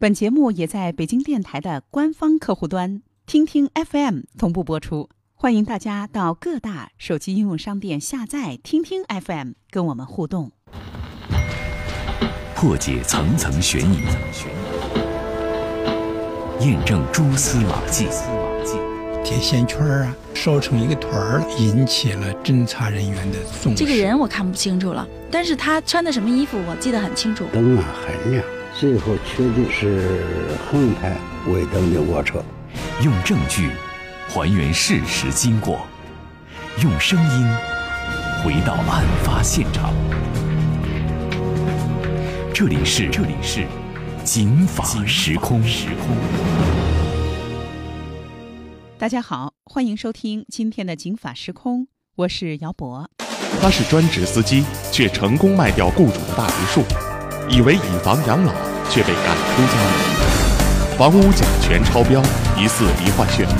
本节目也在北京电台的官方客户端听听 FM 同步播出，欢迎大家到各大手机应用商店下载听听 FM，跟我们互动。破解层层悬疑，验证蛛丝马迹。铁线圈啊，烧成一个团儿，引起了侦查人员的重视。这个人我看不清楚了，但是他穿的什么衣服我记得很清楚。灯啊很亮，最后确定是横排尾灯的卧车。用证据还原事实经过，用声音回到案发现场。这里是这里是警法时空。时空。大家好，欢迎收听今天的《警法时空》，我是姚博。他是专职司机，却成功卖掉雇主的大别墅，以为以房养老，却被赶出家门。房屋甲醛超标，疑似罹患血癌。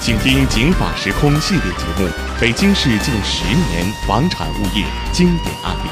请听《警法时空》系列节目《北京市近十年房产物业经典案例》。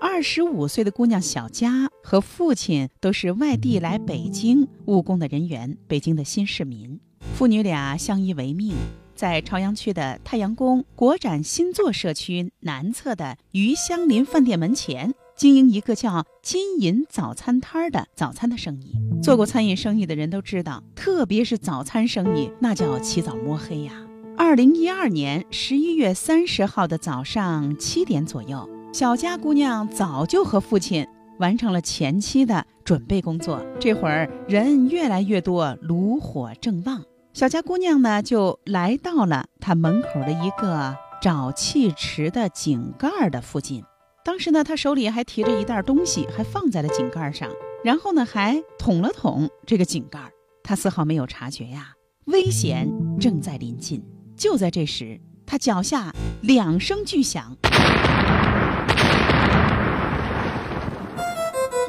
二十五岁的姑娘小佳和父亲都是外地来北京务工的人员，北京的新市民。父女俩相依为命，在朝阳区的太阳宫国展新作社区南侧的余香林饭店门前经营一个叫“金银早餐摊”的早餐的生意。做过餐饮生意的人都知道，特别是早餐生意，那叫起早摸黑呀。二零一二年十一月三十号的早上七点左右。小佳姑娘早就和父亲完成了前期的准备工作，这会儿人越来越多，炉火正旺。小佳姑娘呢，就来到了她门口的一个沼气池的井盖的附近。当时呢，她手里还提着一袋东西，还放在了井盖上，然后呢，还捅了捅这个井盖。她丝毫没有察觉呀，危险正在临近。就在这时，她脚下两声巨响。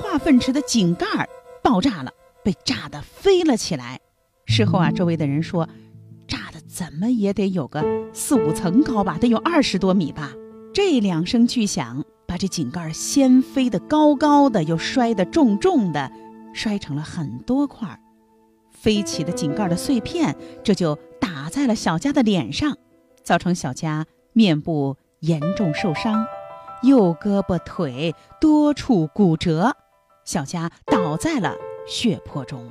化粪池的井盖爆炸了，被炸得飞了起来。事后啊，周围的人说，炸的怎么也得有个四五层高吧，得有二十多米吧。这两声巨响，把这井盖先飞得高高的，又摔得重重的，摔成了很多块。飞起的井盖的碎片，这就打在了小佳的脸上，造成小佳面部严重受伤，右胳膊腿多处骨折。小佳倒在了血泊中。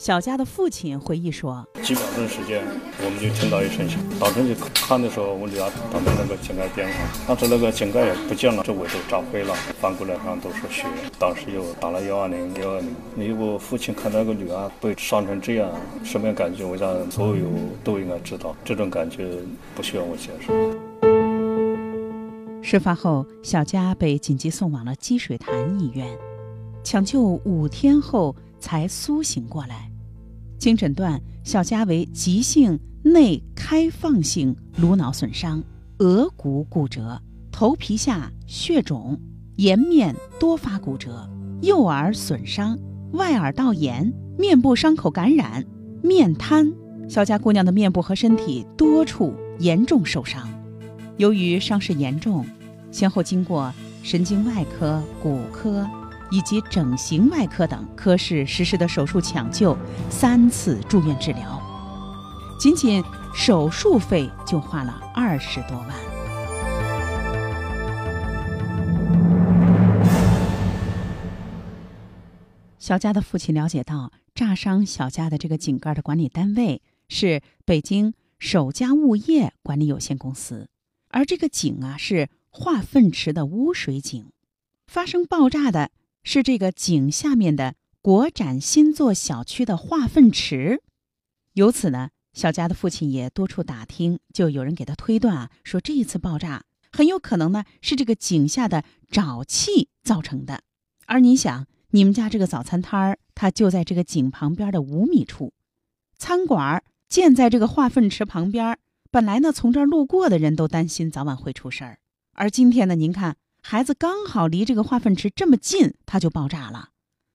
小佳的父亲回忆说：“几秒钟时间，我们就听到一声响，当时就看的时候，我女儿躺在那个井盖边上，当时那个井盖也不见了，周围都炸灰了，翻过来上都是血。当时又打了幺二零幺二零。你我父亲看那个女儿被伤成这样，什么样感觉？我想所有都应该知道，这种感觉不需要我解释。”事发后，小佳被紧急送往了积水潭医院。抢救五天后才苏醒过来，经诊断，小佳为急性内开放性颅脑损伤、额骨骨折、头皮下血肿、颜面多发骨折、右耳损伤、外耳道炎、面部伤口感染、面瘫。小佳姑娘的面部和身体多处严重受伤，由于伤势严重，先后经过神经外科、骨科。以及整形外科等科室实施的手术抢救，三次住院治疗，仅仅手术费就花了二十多万。小佳的父亲了解到，炸伤小佳的这个井盖的管理单位是北京首家物业管理有限公司，而这个井啊是化粪池的污水井，发生爆炸的。是这个井下面的国展新作小区的化粪池，由此呢，小佳的父亲也多处打听，就有人给他推断啊，说这一次爆炸很有可能呢是这个井下的沼气造成的。而你想，你们家这个早餐摊儿，它就在这个井旁边的五米处，餐馆建在这个化粪池旁边，本来呢，从这儿路过的人都担心早晚会出事儿，而今天呢，您看。孩子刚好离这个化粪池这么近，它就爆炸了，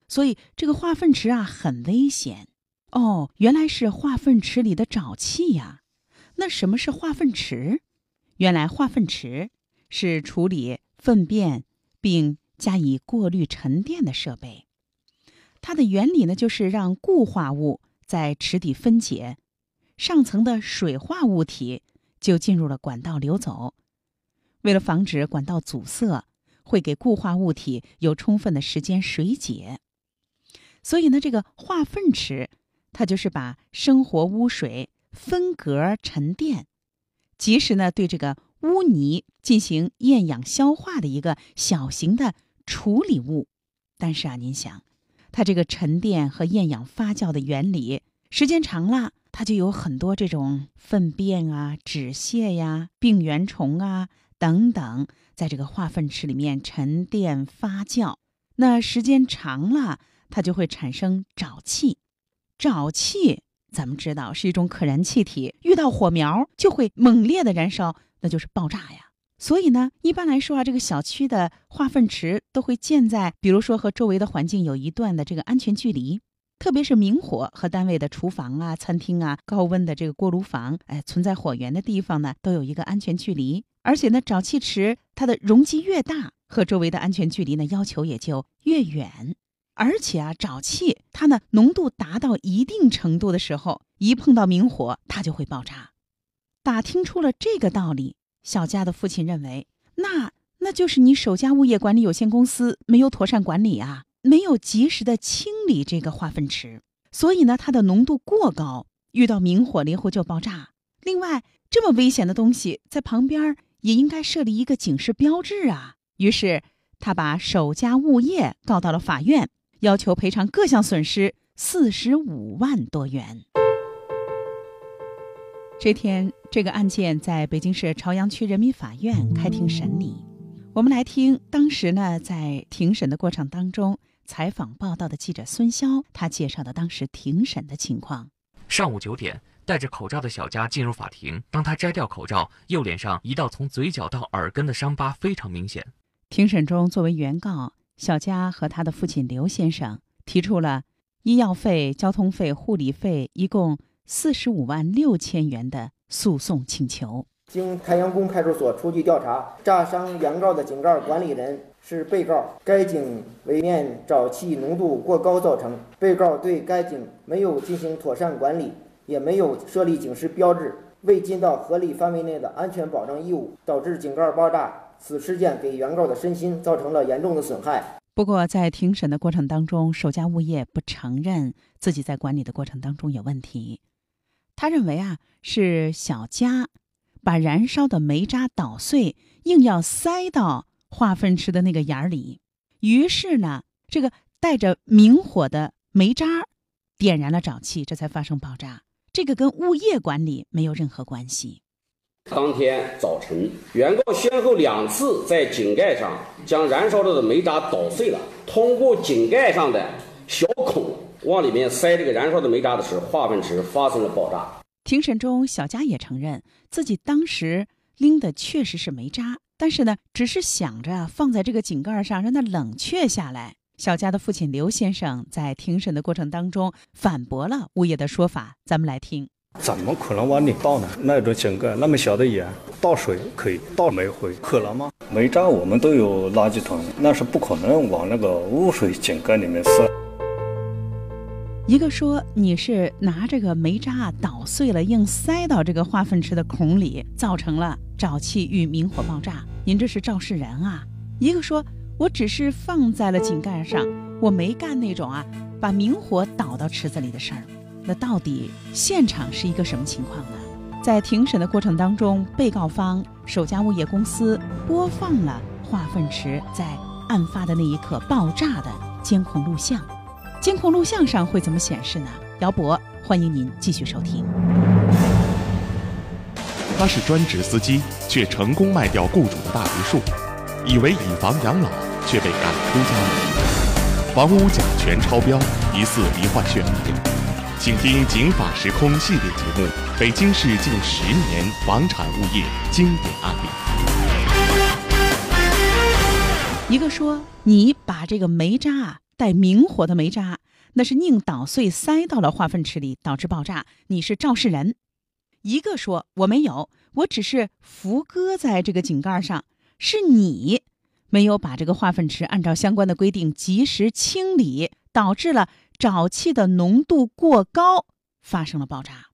所以这个化粪池啊很危险哦。原来是化粪池里的沼气呀。那什么是化粪池？原来化粪池是处理粪便，并加以过滤沉淀的设备。它的原理呢，就是让固化物在池底分解，上层的水化物体就进入了管道流走。为了防止管道阻塞，会给固化物体有充分的时间水解。所以呢，这个化粪池，它就是把生活污水分隔沉淀，及时呢对这个污泥进行厌氧消化的一个小型的处理物。但是啊，您想，它这个沉淀和厌氧发酵的原理，时间长了，它就有很多这种粪便啊、纸屑呀、病原虫啊等等，在这个化粪池里面沉淀发酵。那时间长了。它就会产生沼气，沼气咱们知道是一种可燃气体，遇到火苗就会猛烈的燃烧，那就是爆炸呀。所以呢，一般来说啊，这个小区的化粪池都会建在，比如说和周围的环境有一段的这个安全距离，特别是明火和单位的厨房啊、餐厅啊、高温的这个锅炉房，哎，存在火源的地方呢，都有一个安全距离。而且呢，沼气池它的容积越大，和周围的安全距离呢要求也就越远。而且啊，沼气它呢浓度达到一定程度的时候，一碰到明火，它就会爆炸。打听出了这个道理，小佳的父亲认为，那那就是你首家物业管理有限公司没有妥善管理啊，没有及时的清理这个化粪池，所以呢，它的浓度过高，遇到明火了以后就爆炸。另外，这么危险的东西在旁边也应该设立一个警示标志啊。于是，他把首家物业告到了法院。要求赔偿各项损失四十五万多元。这天，这个案件在北京市朝阳区人民法院开庭审理。我们来听当时呢，在庭审的过程当中采访报道的记者孙潇，他介绍的当时庭审的情况。上午九点，戴着口罩的小佳进入法庭。当他摘掉口罩，右脸上一道从嘴角到耳根的伤疤非常明显。庭审中，作为原告。小佳和他的父亲刘先生提出了医药费、交通费、护理费一共四十五万六千元的诉讼请求。经太阳宫派出所出具调查，炸伤原告的井盖管理人是被告。该井围面沼气浓度过高造成，被告对该井没有进行妥善管理，也没有设立警示标志，未尽到合理范围内的安全保障义务，导致井盖爆炸。此事件给原告的身心造成了严重的损害。不过，在庭审的过程当中，首家物业不承认自己在管理的过程当中有问题。他认为啊，是小佳把燃烧的煤渣捣碎，硬要塞到化粪池的那个眼儿里。于是呢，这个带着明火的煤渣点燃了沼气，这才发生爆炸。这个跟物业管理没有任何关系。当天早晨，原告先后两次在井盖上将燃烧着的煤渣捣碎了，通过井盖上的小孔往里面塞这个燃烧的煤渣的时候，化粪池发生了爆炸。庭审中，小佳也承认自己当时拎的确实是煤渣，但是呢，只是想着放在这个井盖上让它冷却下来。小佳的父亲刘先生在庭审的过程当中反驳了物业的说法，咱们来听。怎么可能往里倒呢？那种井盖那么小的眼，倒水可以，倒煤灰可能吗？煤渣我们都有垃圾桶，那是不可能往那个污水井盖里面塞。一个说你是拿这个煤渣捣碎了，硬塞到这个化粪池的孔里，造成了沼气遇明火爆炸，您这是肇事人啊！一个说我只是放在了井盖上，我没干那种啊把明火倒到池子里的事儿。那到底现场是一个什么情况呢？在庭审的过程当中，被告方首家物业公司播放了化粪池在案发的那一刻爆炸的监控录像。监控录像上会怎么显示呢？姚博，欢迎您继续收听。他是专职司机，却成功卖掉雇主的大别墅，以为以房养老，却被赶出家门。房屋甲醛超标，疑似罹患血癌。请听《警法时空》系列节目《北京市近十年房产物业经典案例》。一个说你把这个煤渣带明火的煤渣，那是宁捣碎塞到了化粪池里，导致爆炸，你是肇事人。一个说我没有，我只是浮搁在这个井盖上，是你没有把这个化粪池按照相关的规定及时清理，导致了沼气的浓度过高，发生了爆炸。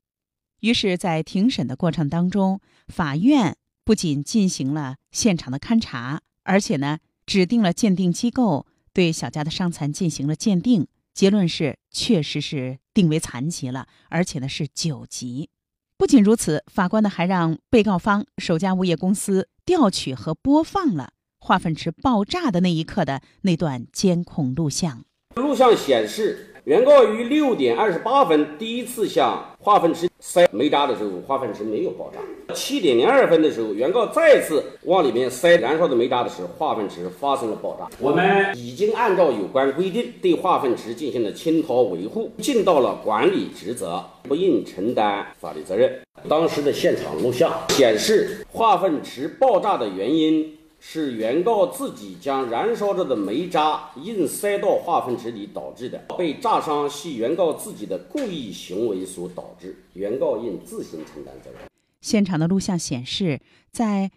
于是，在庭审的过程当中，法院不仅进行了现场的勘查，而且呢，指定了鉴定机构对小佳的伤残进行了鉴定，结论是确实是定为残疾了，而且呢是九级。不仅如此，法官呢还让被告方首家物业公司调取和播放了。化粪池爆炸的那一刻的那段监控录像，录像显示，原告于六点二十八分第一次向化粪池塞煤渣的时候，化粪池没有爆炸。七点零二分的时候，原告再次往里面塞燃烧的煤渣的时候，化粪池发生了爆炸。我们已经按照有关规定对化粪池进行了清掏维护，尽到了管理职责，不应承担法律责任。当时的现场录像显示，化粪池爆炸的原因。是原告自己将燃烧着的煤渣硬塞到化粪池里导致的，被炸伤系原告自己的故意行为所导致，原告应自行承担责任。现场的录像显示，在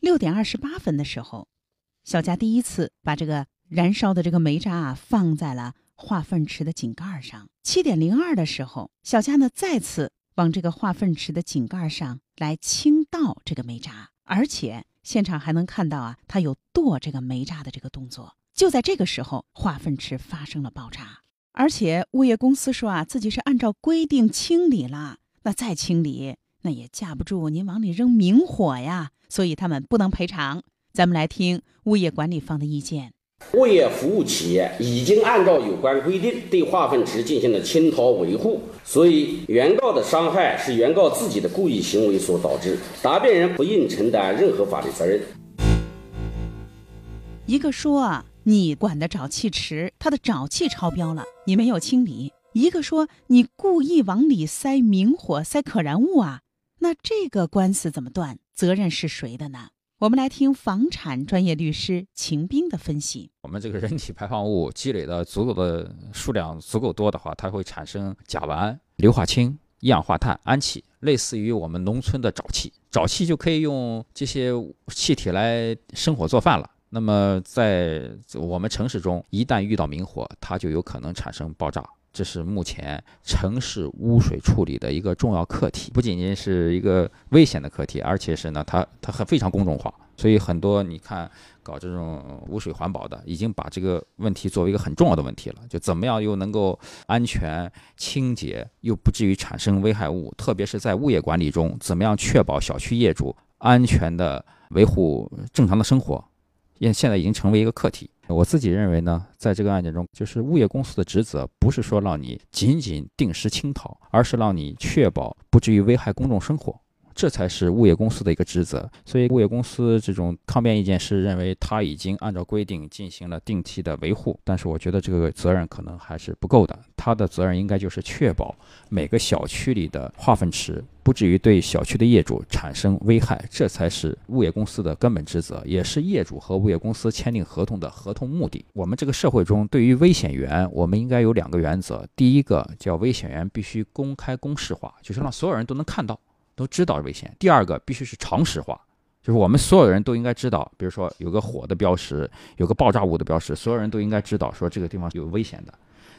六点二十八分的时候，小佳第一次把这个燃烧的这个煤渣啊放在了化粪池的井盖上。七点零二的时候，小佳呢再次往这个化粪池的井盖上来倾倒这个煤渣，而且。现场还能看到啊，他有剁这个煤渣的这个动作。就在这个时候，化粪池发生了爆炸，而且物业公司说啊，自己是按照规定清理了，那再清理那也架不住您往里扔明火呀，所以他们不能赔偿。咱们来听物业管理方的意见。物业服务企业已经按照有关规定对化粪池进行了清掏维护，所以原告的伤害是原告自己的故意行为所导致，答辩人不应承担任何法律责任。一个说啊，你管的沼气池它的沼气超标了，你没有清理；一个说你故意往里塞明火、塞可燃物啊，那这个官司怎么断？责任是谁的呢？我们来听房产专业律师秦兵的分析。我们这个人体排放物积累的足够的数量足够多的话，它会产生甲烷、硫化氢、一氧化碳、氨气，类似于我们农村的沼气。沼气就可以用这些气体来生火做饭了。那么在我们城市中，一旦遇到明火，它就有可能产生爆炸。这是目前城市污水处理的一个重要课题，不仅仅是一个危险的课题，而且是呢，它它很非常公众化。所以很多你看搞这种污水环保的，已经把这个问题作为一个很重要的问题了。就怎么样又能够安全清洁，又不至于产生危害物，特别是在物业管理中，怎么样确保小区业主安全的维护正常的生活，现现在已经成为一个课题。我自己认为呢，在这个案件中，就是物业公司的职责不是说让你仅仅定时清逃，而是让你确保不至于危害公众生活。这才是物业公司的一个职责，所以物业公司这种抗辩意见是认为他已经按照规定进行了定期的维护，但是我觉得这个责任可能还是不够的，他的责任应该就是确保每个小区里的化粪池不至于对小区的业主产生危害，这才是物业公司的根本职责，也是业主和物业公司签订合同的合同目的。我们这个社会中对于危险源，我们应该有两个原则，第一个叫危险源必须公开公示化，就是让所有人都能看到。都知道危险。第二个必须是常识化，就是我们所有人都应该知道，比如说有个火的标识，有个爆炸物的标识，所有人都应该知道说这个地方有危险的。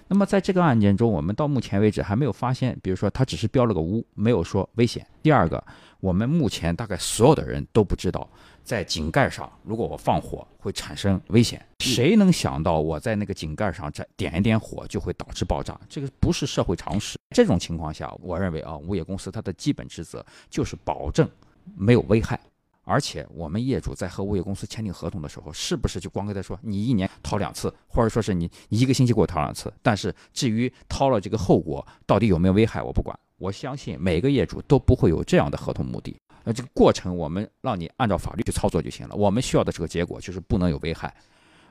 那么在这个案件中，我们到目前为止还没有发现，比如说他只是标了个污，没有说危险。第二个，我们目前大概所有的人都不知道。在井盖上，如果我放火会产生危险，谁能想到我在那个井盖上再点一点火就会导致爆炸？这个不是社会常识。这种情况下，我认为啊，物业公司它的基本职责就是保证没有危害。而且我们业主在和物业公司签订合同的时候，是不是就光跟他说你一年掏两次，或者说是你一个星期给我掏两次？但是至于掏了这个后果到底有没有危害，我不管。我相信每个业主都不会有这样的合同目的。那这个过程，我们让你按照法律去操作就行了。我们需要的这个结果就是不能有危害。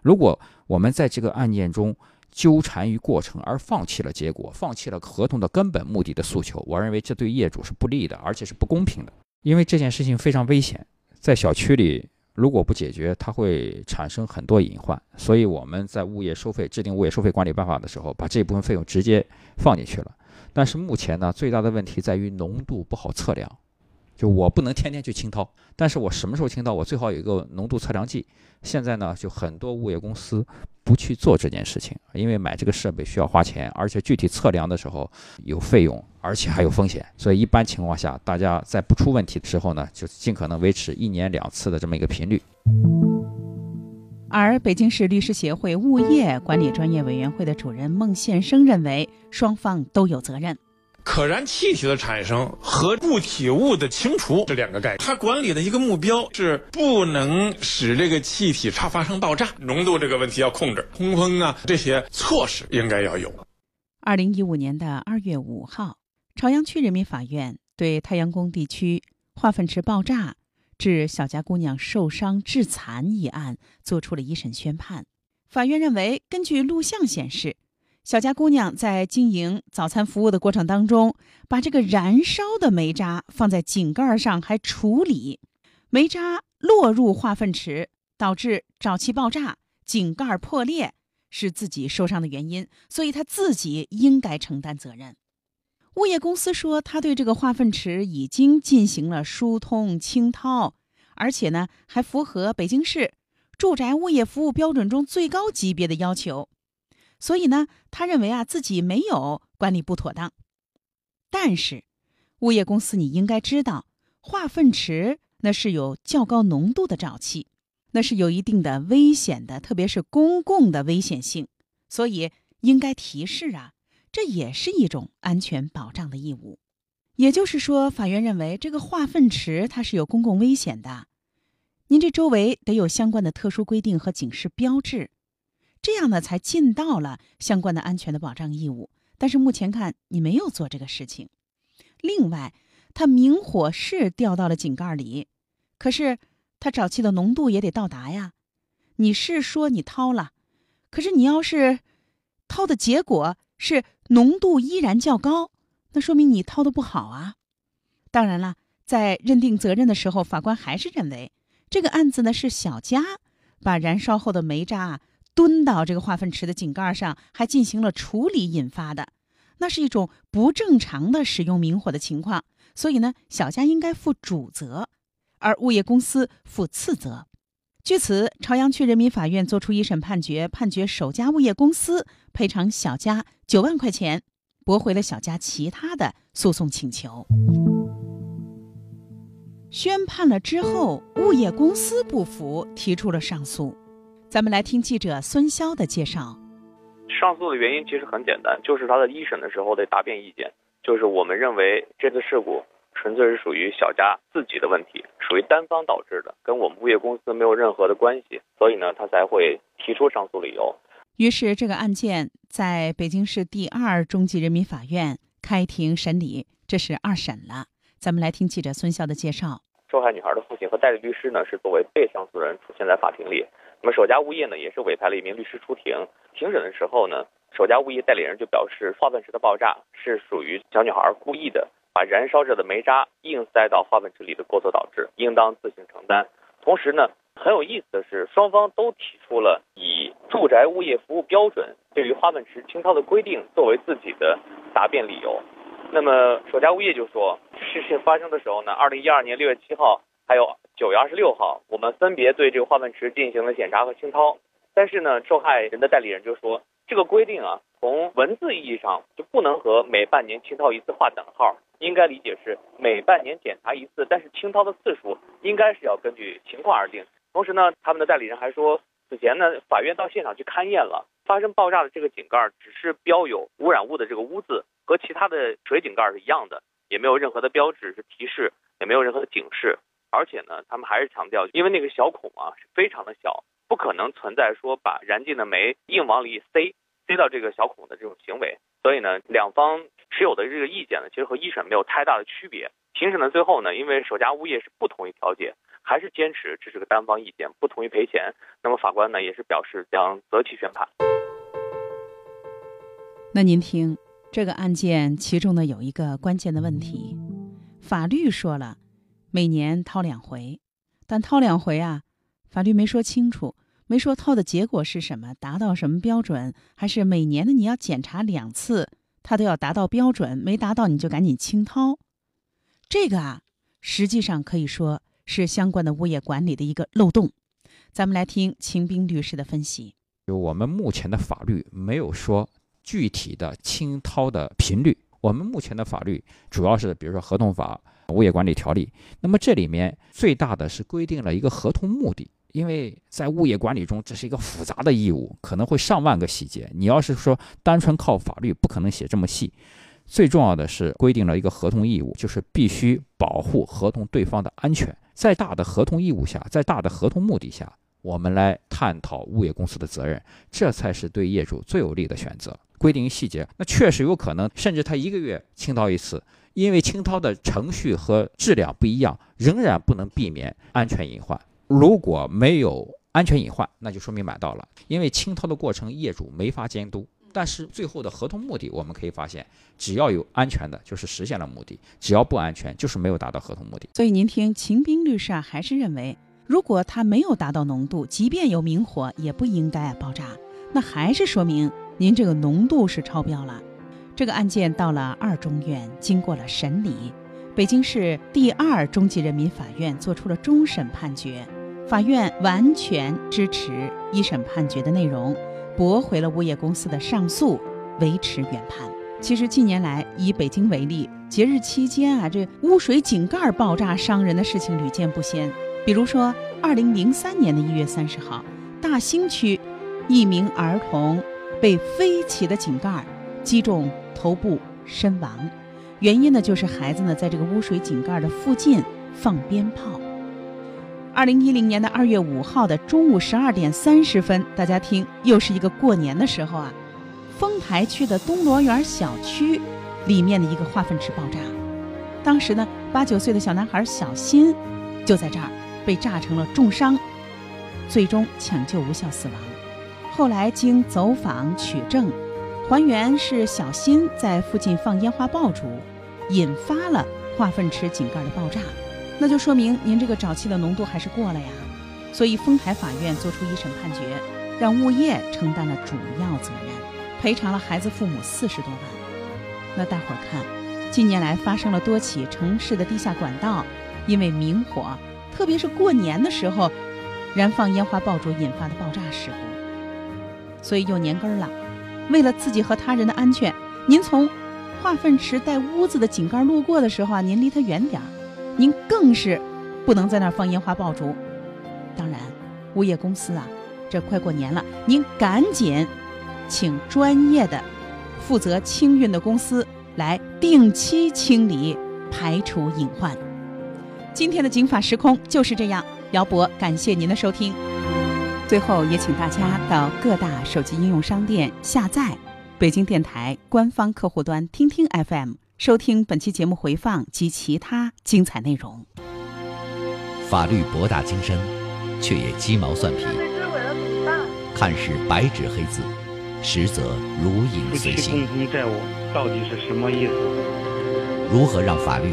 如果我们在这个案件中纠缠于过程而放弃了结果，放弃了合同的根本目的的诉求，我认为这对业主是不利的，而且是不公平的。因为这件事情非常危险，在小区里如果不解决，它会产生很多隐患。所以我们在物业收费制定物业收费管理办法的时候，把这部分费用直接放进去了。但是目前呢，最大的问题在于浓度不好测量。就我不能天天去清掏，但是我什么时候清掏，我最好有一个浓度测量计。现在呢，就很多物业公司不去做这件事情，因为买这个设备需要花钱，而且具体测量的时候有费用，而且还有风险。所以一般情况下，大家在不出问题的时候呢，就尽可能维持一年两次的这么一个频率。而北京市律师协会物业管理专业委员会的主任孟宪生认为，双方都有责任。可燃气体的产生和固体物的清除这两个概念，它管理的一个目标是不能使这个气体差发生爆炸，浓度这个问题要控制，通风啊这些措施应该要有。二零一五年的二月五号，朝阳区人民法院对太阳宫地区化粪池爆炸致小家姑娘受伤致残一案作出了一审宣判。法院认为，根据录像显示。小佳姑娘在经营早餐服务的过程当中，把这个燃烧的煤渣放在井盖上，还处理，煤渣落入化粪池，导致沼气爆炸，井盖破裂，是自己受伤的原因，所以她自己应该承担责任。物业公司说，他对这个化粪池已经进行了疏通清掏，而且呢，还符合北京市住宅物业服务标准中最高级别的要求。所以呢，他认为啊自己没有管理不妥当，但是，物业公司你应该知道，化粪池那是有较高浓度的沼气，那是有一定的危险的，特别是公共的危险性，所以应该提示啊，这也是一种安全保障的义务。也就是说，法院认为这个化粪池它是有公共危险的，您这周围得有相关的特殊规定和警示标志。这样呢，才尽到了相关的安全的保障义务。但是目前看，你没有做这个事情。另外，它明火是掉到了井盖里，可是它沼气的浓度也得到达呀。你是说你掏了，可是你要是掏的结果是浓度依然较高，那说明你掏的不好啊。当然了，在认定责任的时候，法官还是认为这个案子呢是小佳把燃烧后的煤渣。蹲到这个化粪池的井盖上，还进行了处理引发的，那是一种不正常的使用明火的情况。所以呢，小佳应该负主责，而物业公司负次责。据此，朝阳区人民法院作出一审判决，判决首家物业公司赔偿小佳九万块钱，驳回了小佳其他的诉讼请求。宣判了之后，物业公司不服，提出了上诉。咱们来听记者孙潇的介绍。上诉的原因其实很简单，就是他在一审的时候的答辩意见，就是我们认为这次事故纯粹是属于小佳自己的问题，属于单方导致的，跟我们物业公司没有任何的关系，所以呢，他才会提出上诉理由。于是，这个案件在北京市第二中级人民法院开庭审理，这是二审了。咱们来听记者孙潇的介绍。受害女孩的父亲和代理律师呢，是作为被上诉人出现在法庭里。那么首家物业呢，也是委派了一名律师出庭。庭审的时候呢，首家物业代理人就表示，化粪池的爆炸是属于小女孩故意的，把燃烧着的煤渣硬塞到化粪池里的过错导致，应当自行承担。同时呢，很有意思的是，双方都提出了以住宅物业服务标准对于化粪池清掏的规定作为自己的答辩理由。那么首家物业就说，事情发生的时候呢，二零一二年六月七号。还有九月二十六号，我们分别对这个化粪池进行了检查和清掏。但是呢，受害人的代理人就说，这个规定啊，从文字意义上就不能和每半年清掏一次划等号，应该理解是每半年检查一次，但是清掏的次数应该是要根据情况而定。同时呢，他们的代理人还说，此前呢，法院到现场去勘验了，发生爆炸的这个井盖只是标有污染物的这个污渍，和其他的水井盖是一样的，也没有任何的标志是提示，也没有任何的警示。而且呢，他们还是强调，因为那个小孔啊是非常的小，不可能存在说把燃尽的煤硬往里塞，塞到这个小孔的这种行为。所以呢，两方持有的这个意见呢，其实和一审没有太大的区别。庭审的最后呢，因为首家物业是不同意调解，还是坚持这是个单方意见，不同意赔钱。那么法官呢，也是表示将择期宣判。那您听，这个案件其中呢有一个关键的问题，法律说了。每年掏两回，但掏两回啊，法律没说清楚，没说掏的结果是什么，达到什么标准，还是每年的你要检查两次，它都要达到标准，没达到你就赶紧清掏。这个啊，实际上可以说是相关的物业管理的一个漏洞。咱们来听秦兵律师的分析。就我们目前的法律没有说具体的清掏的频率，我们目前的法律主要是比如说合同法、物业管理条例。那么这里面最大的是规定了一个合同目的，因为在物业管理中这是一个复杂的义务，可能会上万个细节。你要是说单纯靠法律，不可能写这么细。最重要的是规定了一个合同义务，就是必须保护合同对方的安全。在大的合同义务下，在大的合同目的下，我们来探讨物业公司的责任，这才是对业主最有利的选择。规定细节，那确实有可能，甚至他一个月清掏一次，因为清掏的程序和质量不一样，仍然不能避免安全隐患。如果没有安全隐患，那就说明买到了，因为清掏的过程业主没法监督。但是最后的合同目的，我们可以发现，只要有安全的，就是实现了目的；只要不安全，就是没有达到合同目的。所以您听秦兵律师啊，还是认为，如果它没有达到浓度，即便有明火，也不应该爆炸。那还是说明您这个浓度是超标了。这个案件到了二中院，经过了审理，北京市第二中级人民法院作出了终审判决，法院完全支持一审判决的内容。驳回了物业公司的上诉，维持原判。其实近年来，以北京为例，节日期间啊，这污水井盖爆炸伤人的事情屡见不鲜。比如说，二零零三年的一月三十号，大兴区一名儿童被飞起的井盖击中头部身亡，原因呢就是孩子呢在这个污水井盖的附近放鞭炮。二零一零年的二月五号的中午十二点三十分，大家听，又是一个过年的时候啊！丰台区的东罗园小区里面的一个化粪池爆炸，当时呢，八九岁的小男孩小新就在这儿被炸成了重伤，最终抢救无效死亡。后来经走访取证，还原是小新在附近放烟花爆竹，引发了化粪池井盖的爆炸。那就说明您这个沼气的浓度还是过了呀，所以丰台法院作出一审判决，让物业承担了主要责任，赔偿了孩子父母四十多万。那大伙儿看，近年来发生了多起城市的地下管道因为明火，特别是过年的时候，燃放烟花爆竹引发的爆炸事故。所以又年根了，为了自己和他人的安全，您从化粪池带污渍的井盖路过的时候啊，您离它远点儿。您更是不能在那儿放烟花爆竹。当然，物业公司啊，这快过年了，您赶紧请专业的负责清运的公司来定期清理，排除隐患。今天的《警法时空》就是这样。姚博，感谢您的收听。最后也请大家到各大手机应用商店下载北京电台官方客户端听听 FM。收听本期节目回放及其他精彩内容。法律博大精深，却也鸡毛蒜皮，看似白纸黑字，实则如影随形。共同债务到底是什么意思？如何让法律